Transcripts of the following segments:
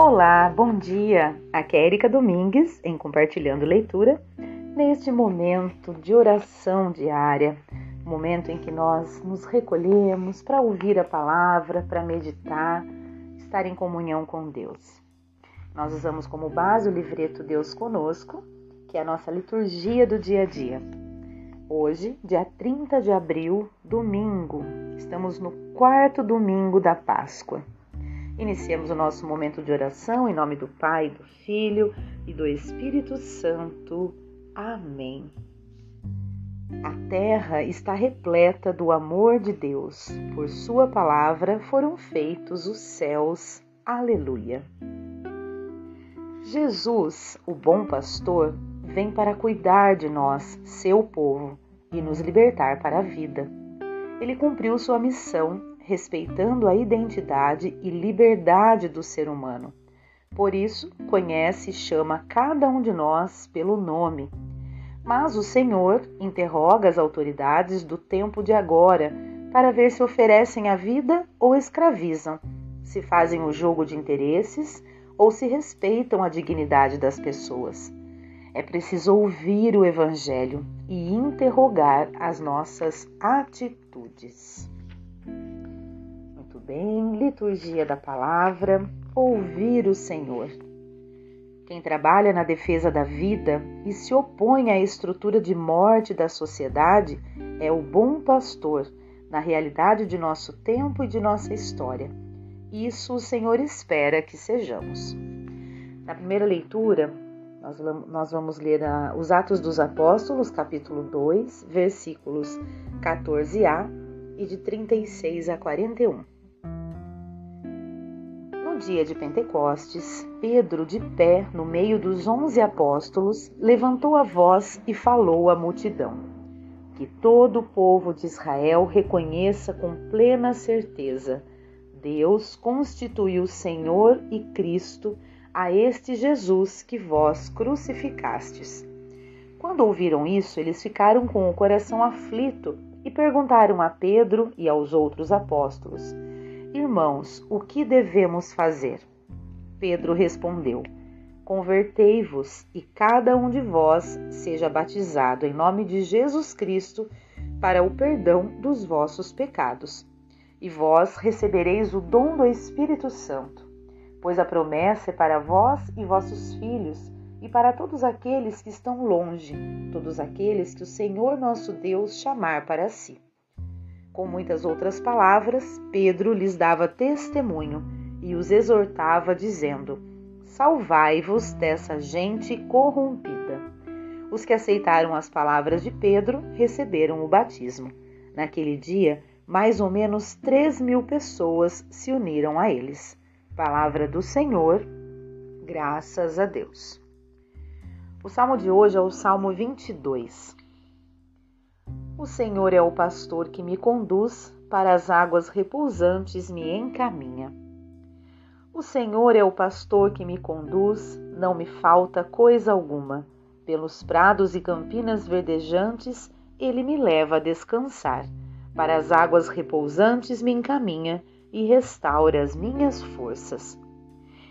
Olá, bom dia! Aqui é Erika Domingues em Compartilhando Leitura, neste momento de oração diária, momento em que nós nos recolhemos para ouvir a palavra, para meditar, estar em comunhão com Deus. Nós usamos como base o livreto Deus Conosco, que é a nossa liturgia do dia a dia. Hoje, dia 30 de abril, domingo, estamos no quarto domingo da Páscoa. Iniciemos o nosso momento de oração em nome do Pai, do Filho e do Espírito Santo. Amém. A terra está repleta do amor de Deus. Por Sua palavra foram feitos os céus. Aleluia. Jesus, o bom pastor, vem para cuidar de nós, seu povo, e nos libertar para a vida. Ele cumpriu sua missão respeitando a identidade e liberdade do ser humano. Por isso, conhece e chama cada um de nós pelo nome. Mas o Senhor interroga as autoridades do tempo de agora para ver se oferecem a vida ou escravizam, se fazem o jogo de interesses ou se respeitam a dignidade das pessoas. É preciso ouvir o Evangelho e interrogar as nossas atitudes bem, liturgia da palavra, ouvir o Senhor. Quem trabalha na defesa da vida e se opõe à estrutura de morte da sociedade é o bom pastor na realidade de nosso tempo e de nossa história. Isso o Senhor espera que sejamos. Na primeira leitura, nós vamos ler os Atos dos Apóstolos, capítulo 2, versículos 14a e de 36 a 41 dia de Pentecostes, Pedro, de pé no meio dos onze apóstolos, levantou a voz e falou à multidão: Que todo o povo de Israel reconheça com plena certeza: Deus constituiu Senhor e Cristo a este Jesus que vós crucificastes. Quando ouviram isso, eles ficaram com o coração aflito e perguntaram a Pedro e aos outros apóstolos: Irmãos, o que devemos fazer? Pedro respondeu: Convertei-vos e cada um de vós seja batizado em nome de Jesus Cristo para o perdão dos vossos pecados. E vós recebereis o dom do Espírito Santo, pois a promessa é para vós e vossos filhos e para todos aqueles que estão longe, todos aqueles que o Senhor nosso Deus chamar para si. Com muitas outras palavras, Pedro lhes dava testemunho e os exortava, dizendo: Salvai-vos dessa gente corrompida. Os que aceitaram as palavras de Pedro receberam o batismo. Naquele dia, mais ou menos três mil pessoas se uniram a eles. Palavra do Senhor, graças a Deus. O salmo de hoje é o Salmo 22. O Senhor é o pastor que me conduz, para as águas repousantes me encaminha. O Senhor é o pastor que me conduz, não me falta coisa alguma. Pelos prados e campinas verdejantes, ele me leva a descansar. Para as águas repousantes me encaminha e restaura as minhas forças.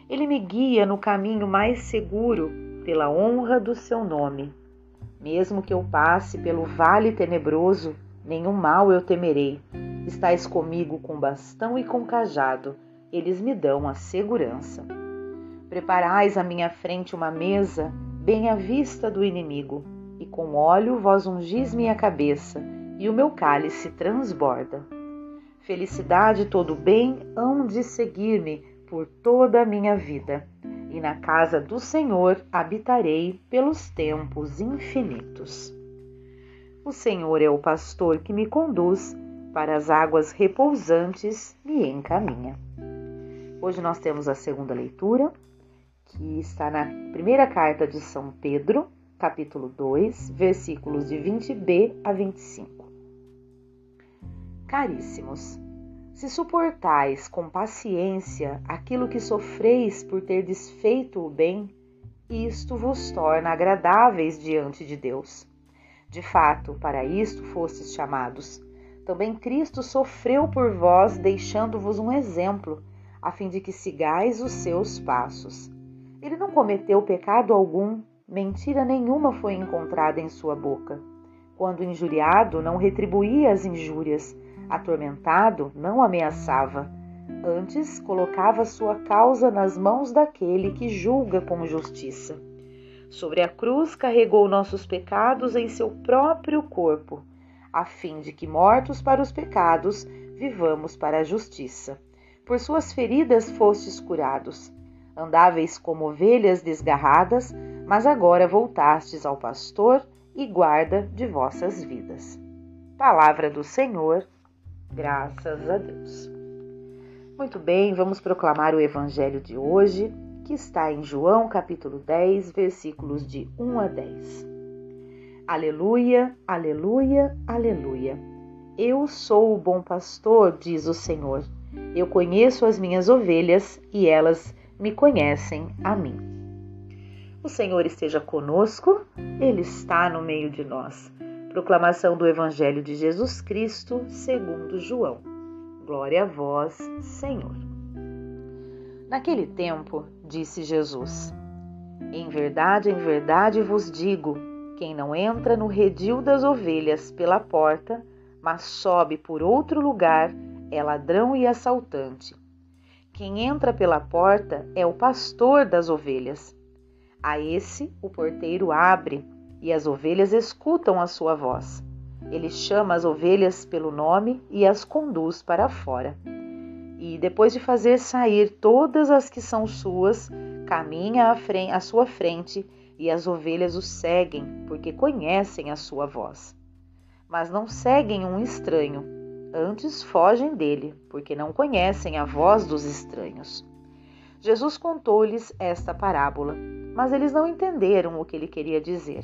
Ele me guia no caminho mais seguro, pela honra do seu nome. Mesmo que eu passe pelo vale tenebroso, nenhum mal eu temerei. Estais comigo com bastão e com cajado, eles me dão a segurança. Preparais à minha frente uma mesa, bem à vista do inimigo, e com óleo vós ungis minha cabeça, e o meu cálice transborda. Felicidade e todo bem hão de seguir-me por toda a minha vida e na casa do Senhor habitarei pelos tempos infinitos. O Senhor é o pastor que me conduz, para as águas repousantes me encaminha. Hoje nós temos a segunda leitura, que está na primeira carta de São Pedro, capítulo 2, versículos de 20b a 25. Caríssimos, se suportais com paciência aquilo que sofreis por ter desfeito o bem, isto vos torna agradáveis diante de Deus. De fato, para isto fostes chamados. Também Cristo sofreu por vós, deixando-vos um exemplo, a fim de que sigais os seus passos. Ele não cometeu pecado algum, mentira nenhuma foi encontrada em sua boca. Quando injuriado, não retribuía as injúrias, atormentado, não ameaçava. Antes, colocava sua causa nas mãos daquele que julga com justiça. Sobre a cruz, carregou nossos pecados em seu próprio corpo, a fim de que, mortos para os pecados, vivamos para a justiça. Por suas feridas fostes curados. Andáveis como ovelhas desgarradas, mas agora voltastes ao pastor e guarda de vossas vidas. Palavra do Senhor, graças a Deus. Muito bem, vamos proclamar o evangelho de hoje, que está em João capítulo 10, versículos de 1 a 10. Aleluia, aleluia, aleluia. Eu sou o bom pastor, diz o Senhor. Eu conheço as minhas ovelhas e elas me conhecem a mim. O Senhor esteja conosco, Ele está no meio de nós. Proclamação do Evangelho de Jesus Cristo, segundo João. Glória a vós, Senhor. Naquele tempo, disse Jesus: Em verdade, em verdade vos digo: quem não entra no redil das ovelhas pela porta, mas sobe por outro lugar, é ladrão e assaltante. Quem entra pela porta é o pastor das ovelhas. A esse o porteiro abre e as ovelhas escutam a sua voz. Ele chama as ovelhas pelo nome e as conduz para fora. E depois de fazer sair todas as que são suas, caminha à, frente, à sua frente e as ovelhas o seguem, porque conhecem a sua voz. Mas não seguem um estranho Antes fogem dele, porque não conhecem a voz dos estranhos. Jesus contou-lhes esta parábola, mas eles não entenderam o que ele queria dizer.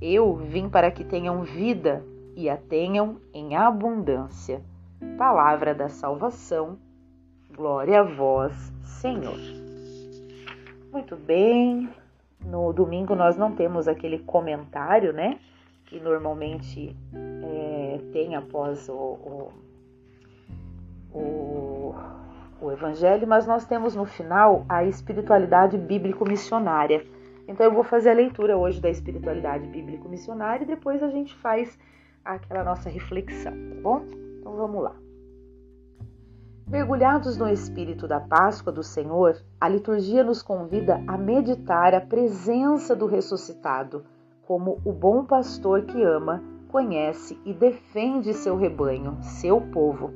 Eu vim para que tenham vida e a tenham em abundância. Palavra da salvação. Glória a vós, Senhor. Muito bem. No domingo nós não temos aquele comentário, né? Que normalmente é, tem após o, o, o, o Evangelho, mas nós temos no final a espiritualidade bíblico-missionária. Então eu vou fazer a leitura hoje da espiritualidade bíblico-missionária e depois a gente faz aquela nossa reflexão, tá bom? Então vamos lá. Mergulhados no espírito da Páscoa do Senhor, a liturgia nos convida a meditar a presença do ressuscitado como o bom pastor que ama conhece e defende seu rebanho, seu povo.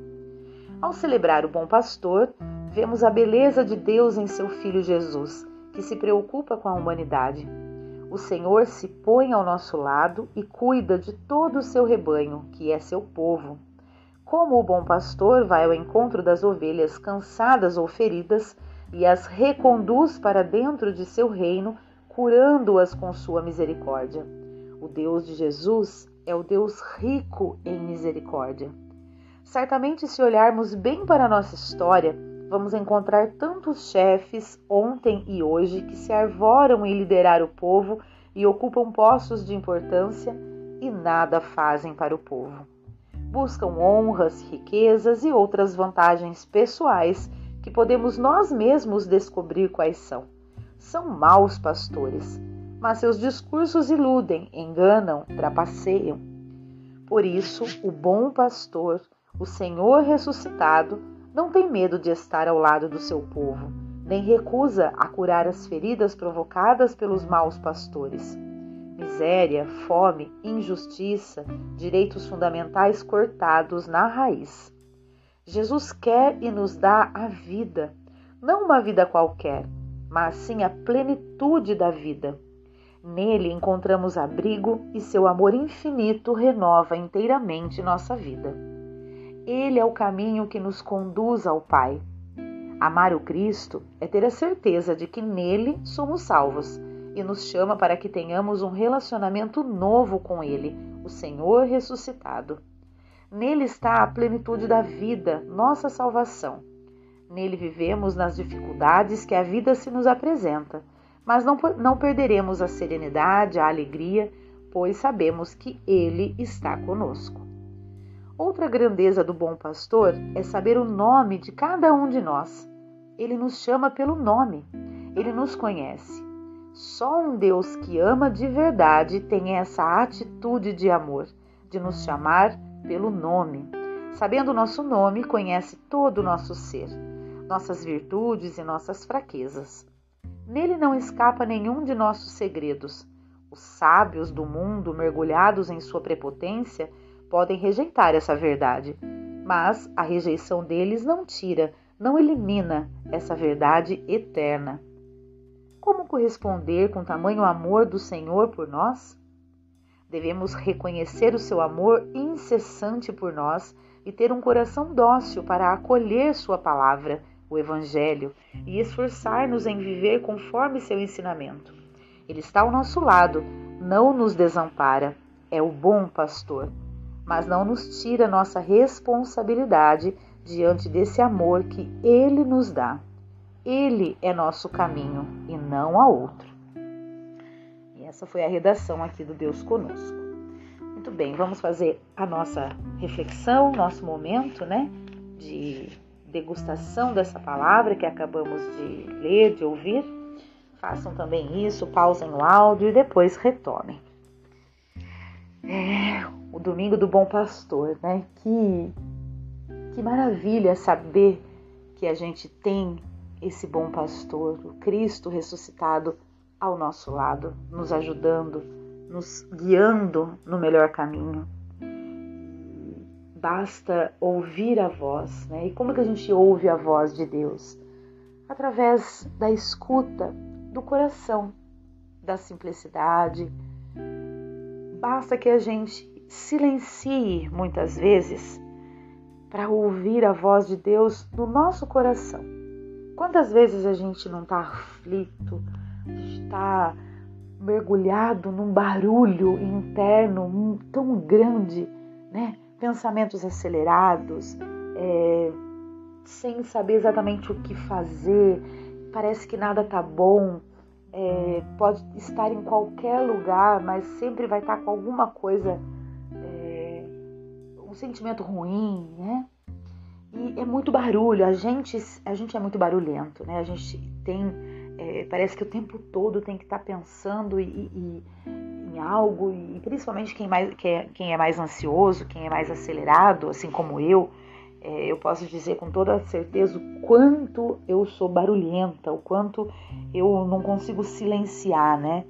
Ao celebrar o bom pastor, vemos a beleza de Deus em seu Filho Jesus, que se preocupa com a humanidade. O Senhor se põe ao nosso lado e cuida de todo o seu rebanho, que é seu povo. Como o bom pastor vai ao encontro das ovelhas cansadas ou feridas e as reconduz para dentro de seu reino, curando-as com sua misericórdia. O Deus de Jesus é o Deus rico em misericórdia. Certamente, se olharmos bem para a nossa história, vamos encontrar tantos chefes ontem e hoje que se arvoram em liderar o povo e ocupam postos de importância e nada fazem para o povo. Buscam honras, riquezas e outras vantagens pessoais que podemos nós mesmos descobrir quais são. São maus pastores mas seus discursos iludem, enganam, trapaceiam. Por isso, o bom pastor, o Senhor ressuscitado, não tem medo de estar ao lado do seu povo, nem recusa a curar as feridas provocadas pelos maus pastores. Miséria, fome, injustiça, direitos fundamentais cortados na raiz. Jesus quer e nos dá a vida, não uma vida qualquer, mas sim a plenitude da vida Nele encontramos abrigo e seu amor infinito renova inteiramente nossa vida. Ele é o caminho que nos conduz ao Pai. Amar o Cristo é ter a certeza de que nele somos salvos e nos chama para que tenhamos um relacionamento novo com Ele, o Senhor ressuscitado. Nele está a plenitude da vida, nossa salvação. Nele vivemos nas dificuldades que a vida se nos apresenta, mas não, não perderemos a serenidade, a alegria, pois sabemos que Ele está conosco. Outra grandeza do bom pastor é saber o nome de cada um de nós. Ele nos chama pelo nome, ele nos conhece. Só um Deus que ama de verdade tem essa atitude de amor, de nos chamar pelo nome. Sabendo o nosso nome, conhece todo o nosso ser, nossas virtudes e nossas fraquezas. Nele não escapa nenhum de nossos segredos. Os sábios do mundo, mergulhados em sua prepotência, podem rejeitar essa verdade, mas a rejeição deles não tira não elimina essa verdade eterna. Como corresponder com tamanho amor do Senhor por nós? Devemos reconhecer o seu amor incessante por nós e ter um coração dócil para acolher Sua palavra, o Evangelho, e esforçar-nos em viver conforme seu ensinamento. Ele está ao nosso lado, não nos desampara, é o bom pastor, mas não nos tira nossa responsabilidade diante desse amor que Ele nos dá. Ele é nosso caminho e não há outro. E essa foi a redação aqui do Deus Conosco. Muito bem, vamos fazer a nossa reflexão, nosso momento, né, de degustação dessa palavra que acabamos de ler, de ouvir. Façam também isso, pausem o áudio e depois retomem. É, o domingo do bom pastor, né? Que que maravilha saber que a gente tem esse bom pastor, o Cristo ressuscitado ao nosso lado, nos ajudando, nos guiando no melhor caminho. Basta ouvir a voz, né? E como que a gente ouve a voz de Deus? Através da escuta do coração, da simplicidade. Basta que a gente silencie muitas vezes para ouvir a voz de Deus no nosso coração. Quantas vezes a gente não está aflito, está mergulhado num barulho interno tão grande, né? Pensamentos acelerados, é, sem saber exatamente o que fazer, parece que nada tá bom, é, pode estar em qualquer lugar, mas sempre vai estar com alguma coisa um sentimento ruim, né? E é muito barulho, a gente, a gente é muito barulhento, né? A gente tem, é, parece que o tempo todo tem que estar pensando e, e, em algo, e principalmente quem, mais, quem, é, quem é mais ansioso, quem é mais acelerado, assim como eu, é, eu posso dizer com toda certeza o quanto eu sou barulhenta, o quanto eu não consigo silenciar, né?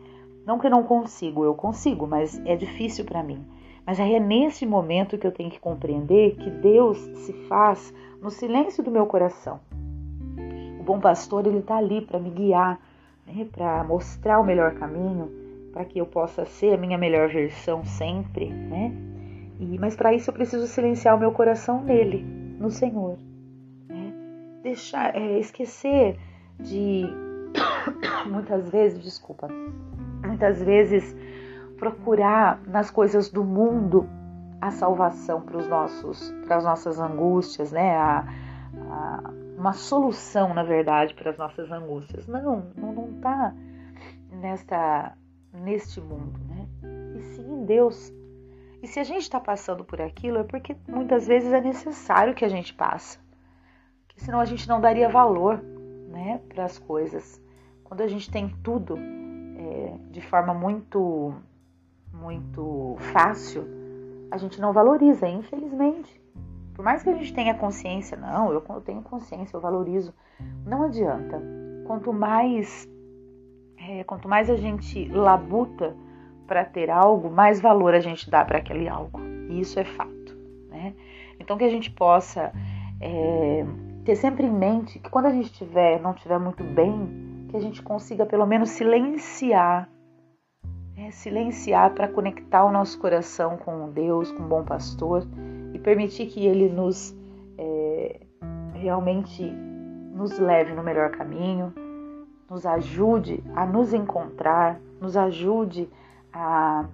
Não que eu não consigo, eu consigo, mas é difícil para mim. Mas é nesse momento que eu tenho que compreender que Deus se faz no silêncio do meu coração. O bom pastor ele está ali para me guiar, né, para mostrar o melhor caminho, para que eu possa ser a minha melhor versão sempre, né? E, mas para isso eu preciso silenciar o meu coração nele, no Senhor. Né? Deixar, é, esquecer de muitas vezes, desculpa, muitas vezes procurar nas coisas do mundo a salvação para os nossos, para as nossas angústias, né? A, a, uma solução, na verdade, para as nossas angústias. Não, não, não tá nesta, neste mundo, né? E sim em Deus. E se a gente está passando por aquilo é porque muitas vezes é necessário que a gente passe, porque senão a gente não daria valor, né, para as coisas. Quando a gente tem tudo é, de forma muito muito fácil, a gente não valoriza, infelizmente. Por mais que a gente tenha consciência, não, eu, tenho consciência, eu valorizo, não adianta. Quanto mais, é, quanto mais a gente labuta para ter algo, mais valor a gente dá para aquele algo. E isso é fato, né? Então que a gente possa é, ter sempre em mente que quando a gente tiver, não estiver muito bem, que a gente consiga pelo menos silenciar é silenciar para conectar o nosso coração com Deus, com o bom pastor e permitir que Ele nos é, realmente nos leve no melhor caminho, nos ajude a nos encontrar, nos ajude a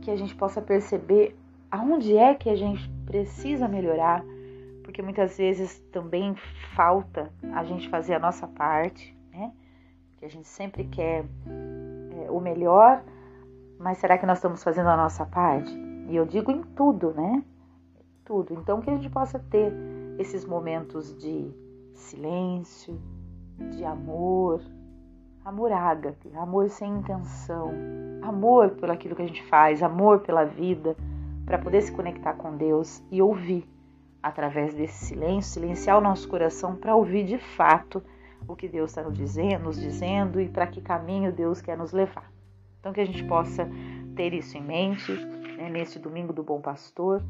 que a gente possa perceber aonde é que a gente precisa melhorar, porque muitas vezes também falta a gente fazer a nossa parte, né? Que a gente sempre quer é, o melhor, mas será que nós estamos fazendo a nossa parte? E eu digo em tudo, né? Tudo. Então que a gente possa ter esses momentos de silêncio, de amor, amor ágape, amor sem intenção, amor pelo aquilo que a gente faz, amor pela vida, para poder se conectar com Deus e ouvir através desse silêncio, silenciar o nosso coração para ouvir de fato o que Deus está nos dizendo, nos dizendo e para que caminho Deus quer nos levar. Então que a gente possa ter isso em mente né, nesse domingo do Bom Pastor,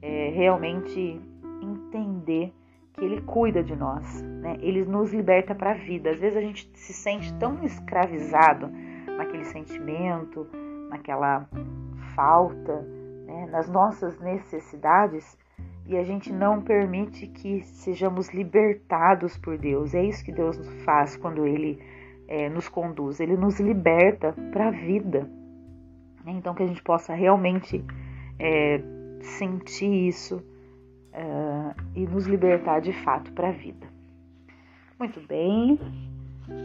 é, realmente entender que Ele cuida de nós, né? Ele nos liberta para a vida. Às vezes a gente se sente tão escravizado naquele sentimento, naquela falta, né? nas nossas necessidades e a gente não permite que sejamos libertados por Deus. É isso que Deus faz quando Ele é, nos conduz. Ele nos liberta para a vida. Então que a gente possa realmente é, sentir isso uh, e nos libertar de fato para a vida. Muito bem,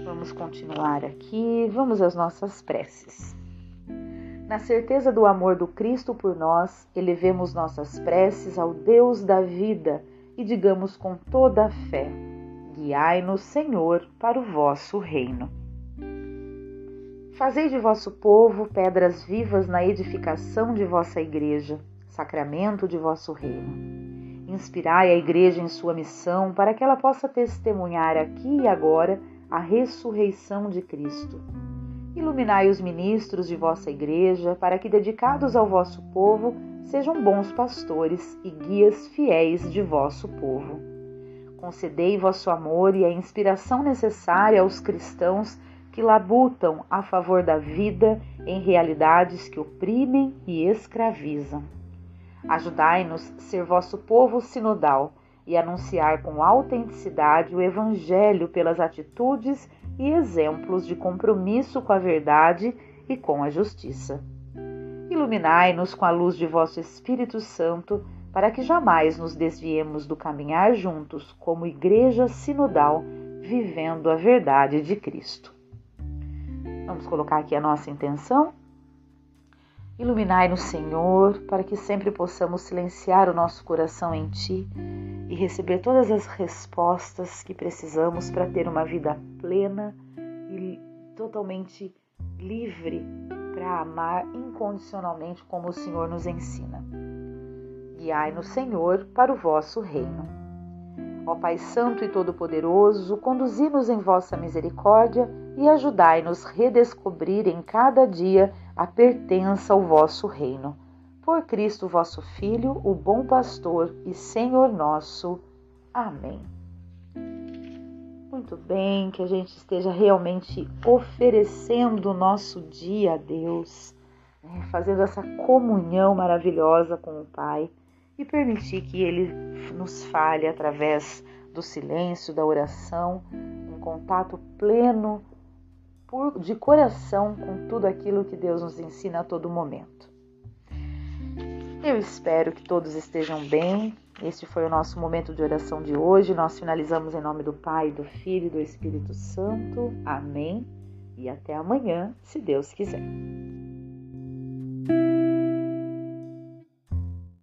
vamos continuar aqui, vamos às nossas preces. Na certeza do amor do Cristo por nós, elevemos nossas preces ao Deus da vida e digamos com toda a fé: Guiai-nos, Senhor, para o vosso reino. Fazei de vosso povo pedras vivas na edificação de vossa igreja, sacramento de vosso reino. Inspirai a Igreja em sua missão para que ela possa testemunhar aqui e agora a ressurreição de Cristo. Iluminai os ministros de vossa Igreja para que, dedicados ao vosso povo, sejam bons pastores e guias fiéis de vosso povo. Concedei vosso amor e a inspiração necessária aos cristãos que labutam a favor da vida em realidades que oprimem e escravizam. Ajudai-nos ser vosso povo sinodal e anunciar com autenticidade o Evangelho pelas atitudes e exemplos de compromisso com a verdade e com a justiça. Iluminai-nos com a luz de vosso Espírito Santo, para que jamais nos desviemos do caminhar juntos como igreja sinodal, vivendo a verdade de Cristo. Vamos colocar aqui a nossa intenção? Iluminai-nos, Senhor, para que sempre possamos silenciar o nosso coração em Ti e receber todas as respostas que precisamos para ter uma vida plena e totalmente livre para amar incondicionalmente como o Senhor nos ensina. Guiai-nos, Senhor, para o vosso reino. Ó Pai Santo e Todo-Poderoso, conduzi-nos em vossa misericórdia e ajudai-nos redescobrir em cada dia a pertença ao vosso reino. Por Cristo vosso Filho, o bom pastor e Senhor nosso. Amém. Muito bem, que a gente esteja realmente oferecendo o nosso dia a Deus, né? fazendo essa comunhão maravilhosa com o Pai e permitir que Ele nos fale através do silêncio, da oração, em contato pleno de coração com tudo aquilo que Deus nos ensina a todo momento. Eu espero que todos estejam bem. Este foi o nosso momento de oração de hoje. Nós finalizamos em nome do Pai, do Filho e do Espírito Santo. Amém. E até amanhã, se Deus quiser.